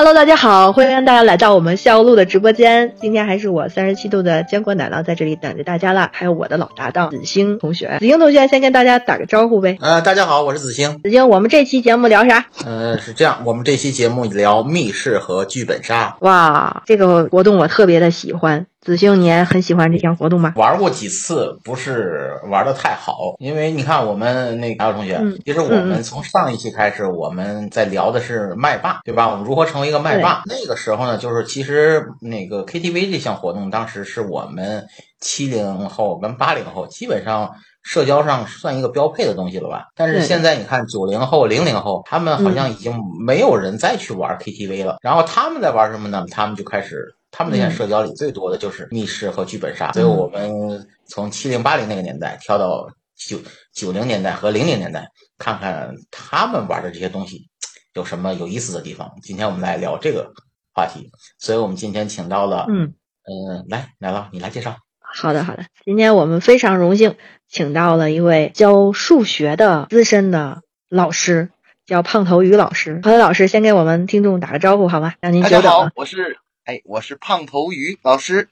Hello，大家好，欢迎大家来到我们笑路的直播间。今天还是我三十七度的坚果奶酪在这里等着大家了，还有我的老搭档子星同学。子星同学先跟大家打个招呼呗。呃，大家好，我是子星。子星，我们这期节目聊啥？呃，是这样，我们这期节目聊密室和剧本杀。哇，这个活动我特别的喜欢。子星，你也很喜欢这项活动吗？玩过几次，不是玩的太好，因为你看我们那个同学，其实我们从上一期开始，我们在聊的是麦霸，对吧？我们如何成为一个麦霸？那个时候呢，就是其实那个 KTV 这项活动，当时是我们七零后跟八零后基本上社交上算一个标配的东西了吧？但是现在你看九零后、零零后，他们好像已经没有人再去玩 KTV 了。然后他们在玩什么呢？他们就开始。他们那些社交里最多的就是密室和剧本杀，所以我们从七零八零那个年代跳到九九零年代和零零年代，看看他们玩的这些东西有什么有意思的地方。今天我们来聊这个话题，所以我们今天请到了，嗯嗯，来奶酪，你来介绍。好的好的，今天我们非常荣幸请到了一位教数学的资深的老师，叫胖头鱼老师。胖头老师先给我们听众打个招呼好吗？让您久等了。大家好，我是。哎，我是胖头鱼老师，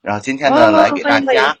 然后今天呢来给大家，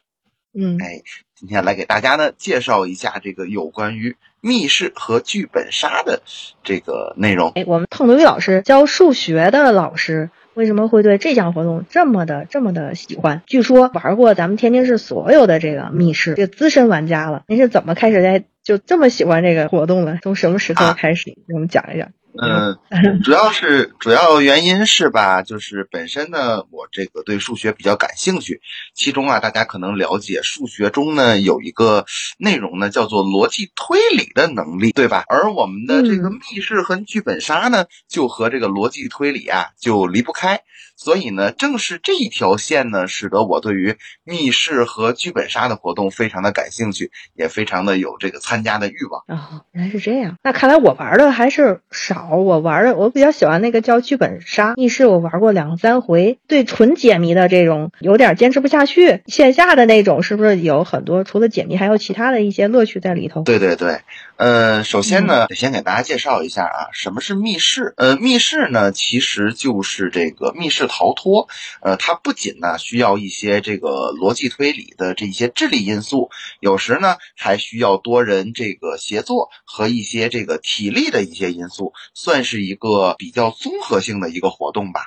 嗯，哎，今天来给大家呢介绍一下这个有关于密室和剧本杀的这个内容。哎，我们胖头鱼老师教数学的老师，为什么会对这项活动这么的这么的喜欢？据说玩过咱们天津市所有的这个密室，这资深玩家了。您是怎么开始在就这么喜欢这个活动了？从什么时候开始？给我们讲一讲。嗯，主要是主要原因是吧，就是本身呢，我这个对数学比较感兴趣。其中啊，大家可能了解，数学中呢有一个内容呢叫做逻辑推理的能力，对吧？而我们的这个密室和剧本杀呢，就和这个逻辑推理啊就离不开。所以呢，正是这一条线呢，使得我对于密室和剧本杀的活动非常的感兴趣，也非常的有这个参加的欲望。哦，原来是这样。那看来我玩的还是少。我玩的，我比较喜欢那个叫剧本杀。密室我玩过两三回，对纯解谜的这种有点坚持不下去。线下的那种是不是有很多除了解谜，还有其他的一些乐趣在里头？对对对。呃，首先呢，得先给大家介绍一下啊，什么是密室？呃，密室呢，其实就是这个密室逃脱。呃，它不仅呢需要一些这个逻辑推理的这些智力因素，有时呢还需要多人这个协作和一些这个体力的一些因素，算是一个比较综合性的一个活动吧。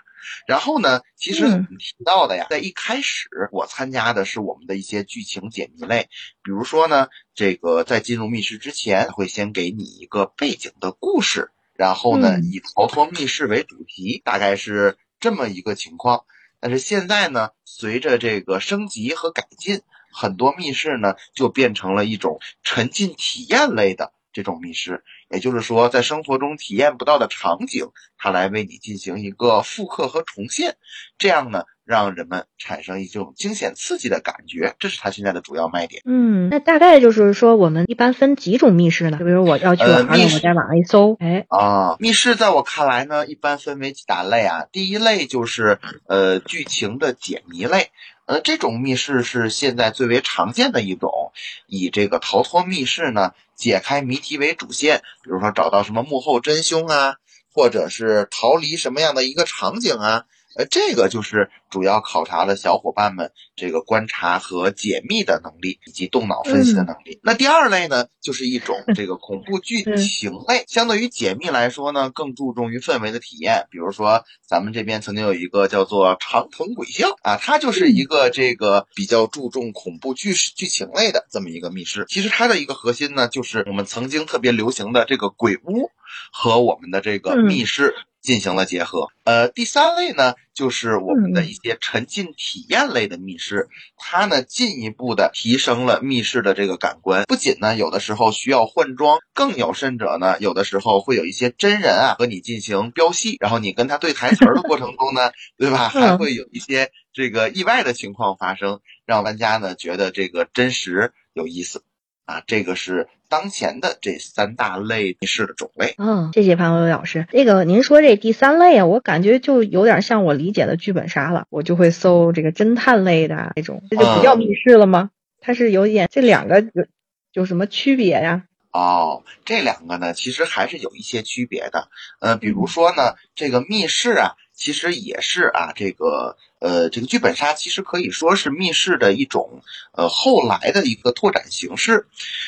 然后呢，其实提到的呀，在一开始我参加的是我们的一些剧情解谜类，比如说呢，这个在进入密室之前会先给你一个背景的故事，然后呢以逃脱密室为主题，大概是这么一个情况。但是现在呢，随着这个升级和改进，很多密室呢就变成了一种沉浸体验类的。这种密室，也就是说，在生活中体验不到的场景，它来为你进行一个复刻和重现，这样呢，让人们产生一种惊险刺激的感觉，这是它现在的主要卖点。嗯，那大概就是说，我们一般分几种密室呢？就比如我要去玩，我在网上一搜，哎，啊，密室在我看来呢，一般分为几大类啊。第一类就是呃剧情的解谜类。呃，这种密室是现在最为常见的一种，以这个逃脱密室呢，解开谜题为主线，比如说找到什么幕后真凶啊，或者是逃离什么样的一个场景啊。呃，这个就是主要考察了小伙伴们这个观察和解密的能力，以及动脑分析的能力。那第二类呢，就是一种这个恐怖剧情类，相对于解密来说呢，更注重于氛围的体验。比如说，咱们这边曾经有一个叫做长藤鬼校啊，它就是一个这个比较注重恐怖剧剧情类的这么一个密室。其实它的一个核心呢，就是我们曾经特别流行的这个鬼屋和我们的这个密室进行了结合。呃，第三类呢，就是我们的一些沉浸体验类的密室，它呢进一步的提升了密室的这个感官。不仅呢有的时候需要换装，更有甚者呢，有的时候会有一些真人啊和你进行飙戏，然后你跟他对台词儿的过程中呢，对吧？还会有一些这个意外的情况发生，让玩家呢觉得这个真实有意思。啊，这个是当前的这三大类密室的种类。嗯，谢谢潘伟老师。这个您说这第三类啊，我感觉就有点像我理解的剧本杀了。我就会搜这个侦探类的那种，这就不叫密室了吗？它是有点这两个有有什么区别呀？哦，这两个呢，其实还是有一些区别的。呃，比如说呢，这个密室啊，其实也是啊，这个。呃，这个剧本杀其实可以说是密室的一种呃后来的一个拓展形式。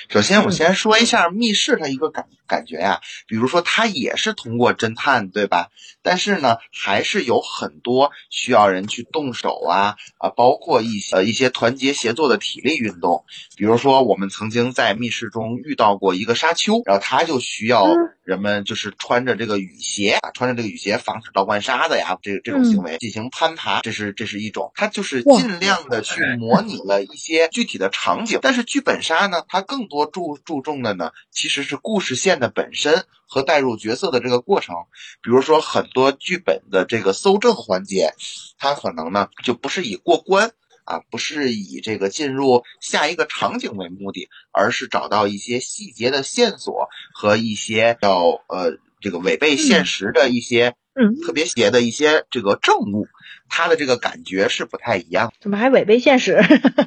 首先，我先说一下密室它一个感感觉呀，比如说它也是通过侦探，对吧？但是呢，还是有很多需要人去动手啊啊，包括一些呃一些团结协作的体力运动。比如说，我们曾经在密室中遇到过一个沙丘，然后他就需要人们就是穿着这个雨鞋啊，穿着这个雨鞋防止倒灌沙子呀，这这种行为进行攀爬，这是。是，这是一种，它就是尽量的去模拟了一些具体的场景。但是剧本杀呢，它更多注注重的呢，其实是故事线的本身和带入角色的这个过程。比如说很多剧本的这个搜证环节，它可能呢就不是以过关啊，不是以这个进入下一个场景为目的，而是找到一些细节的线索和一些要呃这个违背现实的一些嗯特别邪的一些这个证物。他的这个感觉是不太一样，怎么还违背现实？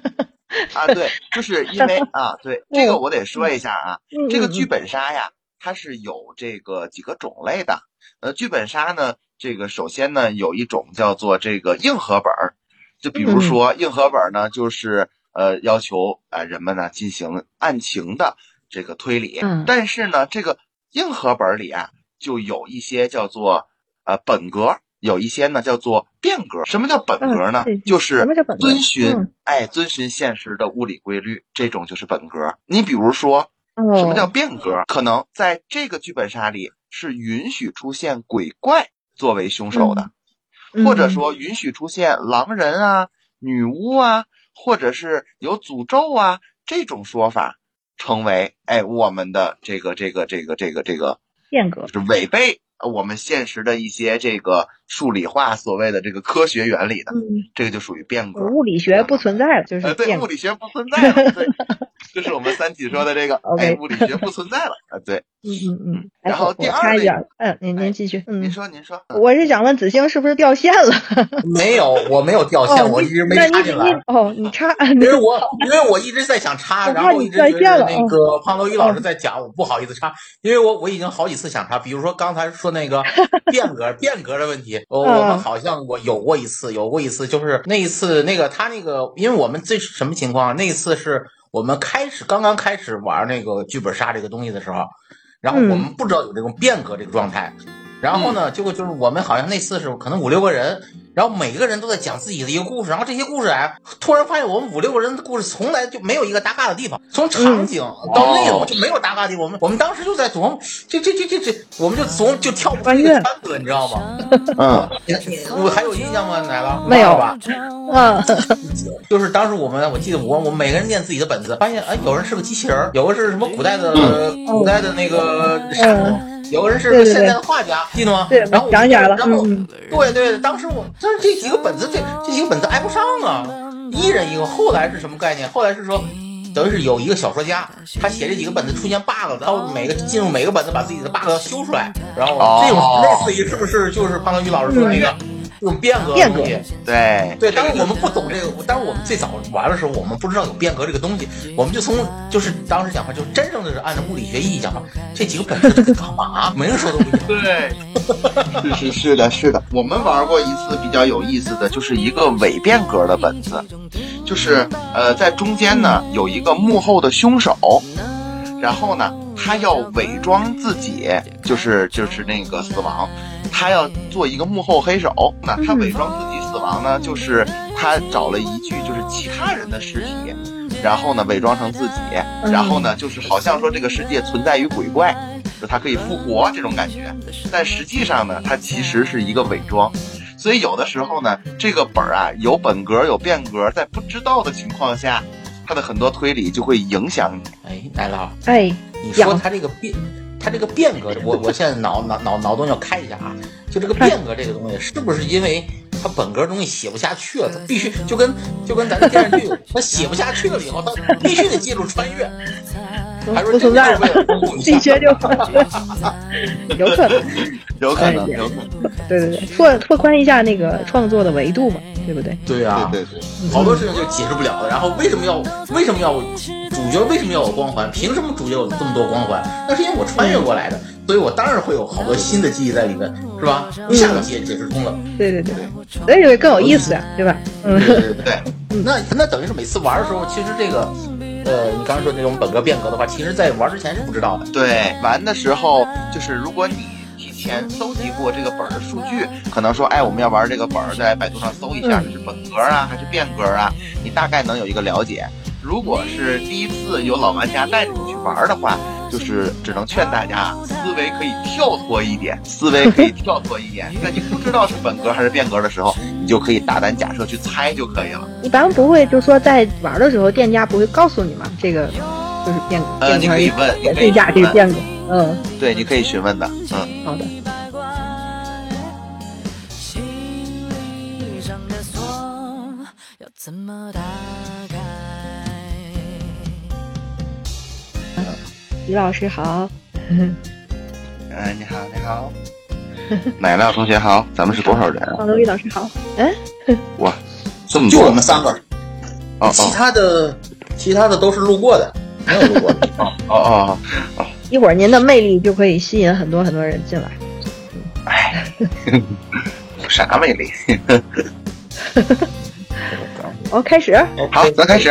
啊，对，就是因为 啊，对这个我得说一下啊，这个剧本杀呀，它是有这个几个种类的。呃，剧本杀呢，这个首先呢，有一种叫做这个硬核本儿，就比如说硬核本呢，就是呃要求啊人们呢进行案情的这个推理，但是呢，这个硬核本里啊，就有一些叫做呃本格。有一些呢叫做变革，什么叫本格呢？就是遵循哎遵循现实的物理规律，这种就是本格。你比如说，什么叫变革？可能在这个剧本杀里是允许出现鬼怪作为凶手的，或者说允许出现狼人啊、女巫啊，或者是有诅咒啊这种说法，成为哎我们的这个这个这个这个这个变革是违背。我们现实的一些这个数理化所谓的这个科学原理的，这个就属于变革。物理学不存在了，就是对物理学不存在了，对，就是我们三体说的这个，哎，物理学不存在了啊，对，嗯嗯嗯。然后第二点，嗯，您您继续，您说您说，我是想问子星是不是掉线了？没有，我没有掉线，我一直没插进来。哦，你插，因为我因为我一直在想插，然后一直觉得那个胖头鱼老师在讲，我不好意思插，因为我我已经好几次想插，比如说刚才说那个。变革变革的问题，我我们好像我有过一次，有过一次，就是那一次那个他那个，因为我们这是什么情况？那一次是我们开始刚刚开始玩那个剧本杀这个东西的时候，然后我们不知道有这种变革这个状态，然后呢，结果就是我们好像那次是可能五六个人。然后每个人都在讲自己的一个故事，然后这些故事哎，突然发现我们五六个人的故事从来就没有一个搭嘎的地方，从场景到内容就没有搭嘎的地方。我们我们当时就在琢磨，这这这这这，我们就琢就跳不出这个圈子，你知道吗？嗯，我还有印象吗？奶酪没有吧？嗯，就是当时我们，我记得我我们每个人念自己的本子，发现哎，有人是个机器人，有个是什么古代的古代的那个沙僧。有个人是个现在的画家，记得吗？对，然后想起来了。然后，对对，当时我，但是这几个本子，这这几个本子挨不上啊，一人一个。后来是什么概念？后来是说，等于是有一个小说家，他写这几个本子出现 bug，然后每个进入每个本子把自己的 bug 修出来，然后这种类似于是不是就是胖头鱼老师说那个？这种变革变革，对。对，当时我们不懂这个，当时我们最早玩的时候，我们不知道有变革这个东西，我们就从就是当时讲话，就真正的是按照物理学意义讲话，这几个本子干嘛？没人说都不对，是是是的，是的，我们玩过一次比较有意思的就是一个伪变革的本子，就是呃在中间呢有一个幕后的凶手，然后呢他要伪装自己，就是就是那个死亡。他要做一个幕后黑手，那他伪装自己死亡呢？就是他找了一具就是其他人的尸体，然后呢伪装成自己，然后呢就是好像说这个世界存在于鬼怪。就他可以复活这种感觉。但实际上呢，他其实是一个伪装。所以有的时候呢，这个本儿啊有本格有变格，在不知道的情况下，他的很多推理就会影响你。哎，奶酪，哎，你说他这个变，它这个变革，我我现在脑脑脑脑洞要开一下啊，就这个变革这个东西，是不是因为它本格东西写不下去了，它必须就跟就跟咱的电视剧，它写不下去了以后，它必须得借助穿越。不存在了，地学就 有可能，有可能，有可能。对对对，拓拓宽一下那个创作的维度嘛，对不对？对啊，对对，好多事情就解释不了了。然后为什么要为什么要主角为什么要有光环？凭什么主角有这么多光环？那是因为我穿越过来的，所以我当然会有好多新的记忆在里面，是吧？一下就解解释通了。对对对，所以就会更有意思，对吧？嗯，对对对。那那等于是每次玩的时候，其实这个。呃，你刚刚说那种本格变革的话，其实在玩之前是不知道的。对，玩的时候就是如果你提前搜集过这个本儿的数据，可能说，哎，我们要玩这个本儿，在百度上搜一下，这是本格啊还是变格啊？你大概能有一个了解。如果是第一次有老玩家带着你去玩的话，就是只能劝大家思维可以跳脱一点，思维可以跳脱一点，在你不知道是本格还是变格的时候，你就可以大胆假设去猜就可以了。一般不会，就说在玩的时候，店家不会告诉你吗？这个就是变格。呃，你可以问，你可以价这个变格。嗯，对，你可以询问的。嗯，好的。李老师好，嗯，你好，你好，奶酪同学好，咱们是多少人啊？王德利老师好，哎，哇，这么多，就我们三个，哦其他的，其他的都是路过的，没有路过的，哦哦哦哦，一会儿您的魅力就可以吸引很多很多人进来，哎，有啥魅力？哦，开始，好，咱开始，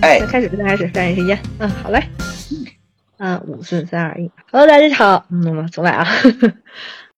哎，开始，咱开始，抓紧时间，嗯，好嘞。嗯，五四三二一，Hello，大家好，嗯，我们重来啊。